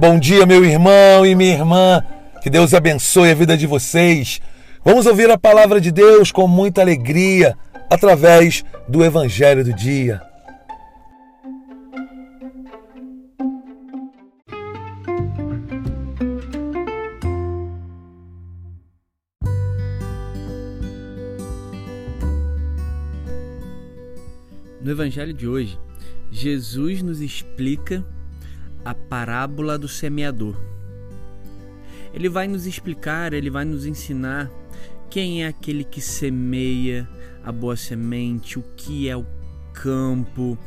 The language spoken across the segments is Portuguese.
Bom dia, meu irmão e minha irmã. Que Deus abençoe a vida de vocês. Vamos ouvir a palavra de Deus com muita alegria através do Evangelho do Dia. No Evangelho de hoje, Jesus nos explica a parábola do semeador. Ele vai nos explicar, ele vai nos ensinar quem é aquele que semeia a boa semente, o que é o campo,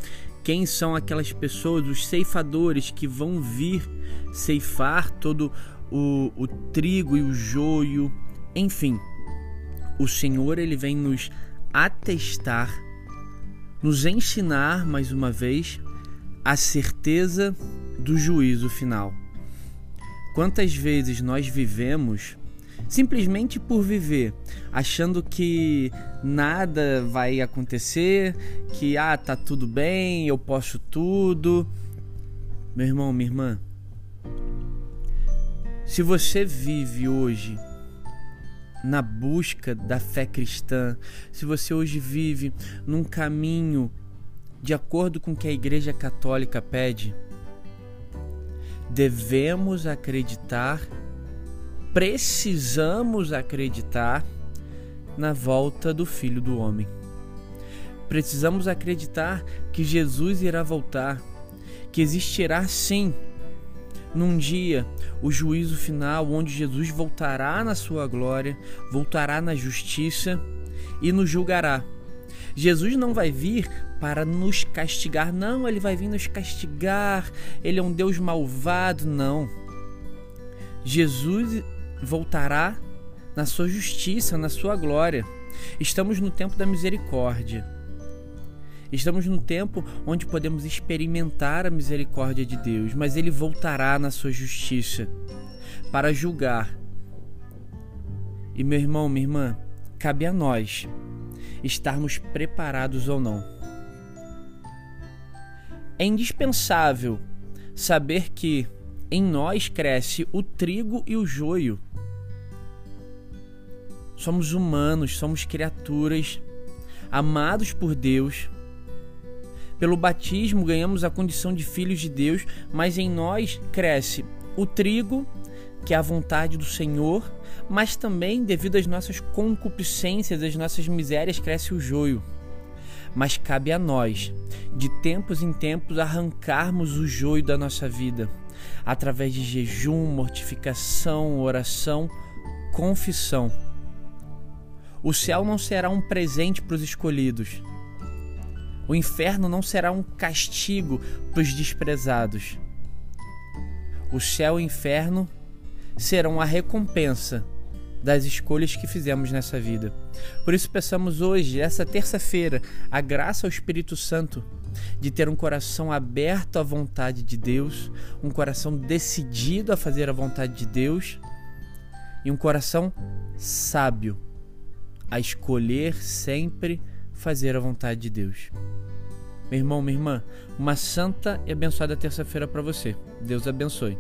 quem são aquelas pessoas, os ceifadores que vão vir ceifar todo o, o trigo e o joio, enfim. O Senhor ele vem nos atestar, nos ensinar mais uma vez a certeza do juízo final. Quantas vezes nós vivemos simplesmente por viver, achando que nada vai acontecer, que ah, tá tudo bem, eu posso tudo. Meu irmão, minha irmã, se você vive hoje na busca da fé cristã, se você hoje vive num caminho de acordo com o que a Igreja Católica pede, devemos acreditar, precisamos acreditar na volta do Filho do Homem. Precisamos acreditar que Jesus irá voltar, que existirá sim num dia o juízo final, onde Jesus voltará na sua glória, voltará na justiça e nos julgará. Jesus não vai vir para nos castigar, não, ele vai vir nos castigar, ele é um Deus malvado, não. Jesus voltará na sua justiça, na sua glória. Estamos no tempo da misericórdia. Estamos no tempo onde podemos experimentar a misericórdia de Deus, mas ele voltará na sua justiça para julgar. E meu irmão, minha irmã, cabe a nós estarmos preparados ou não. É indispensável saber que em nós cresce o trigo e o joio. Somos humanos, somos criaturas amados por Deus. Pelo batismo ganhamos a condição de filhos de Deus, mas em nós cresce o trigo, que é a vontade do Senhor, mas também devido às nossas concupiscências, às nossas misérias, cresce o joio. Mas cabe a nós, de tempos em tempos, arrancarmos o joio da nossa vida, através de jejum, mortificação, oração, confissão. O céu não será um presente para os escolhidos. O inferno não será um castigo para os desprezados. O céu e o inferno serão a recompensa das escolhas que fizemos nessa vida. Por isso, peçamos hoje, essa terça-feira, a graça ao Espírito Santo de ter um coração aberto à vontade de Deus, um coração decidido a fazer a vontade de Deus e um coração sábio a escolher sempre fazer a vontade de Deus. Meu irmão, minha irmã, uma santa e abençoada terça-feira para você. Deus abençoe.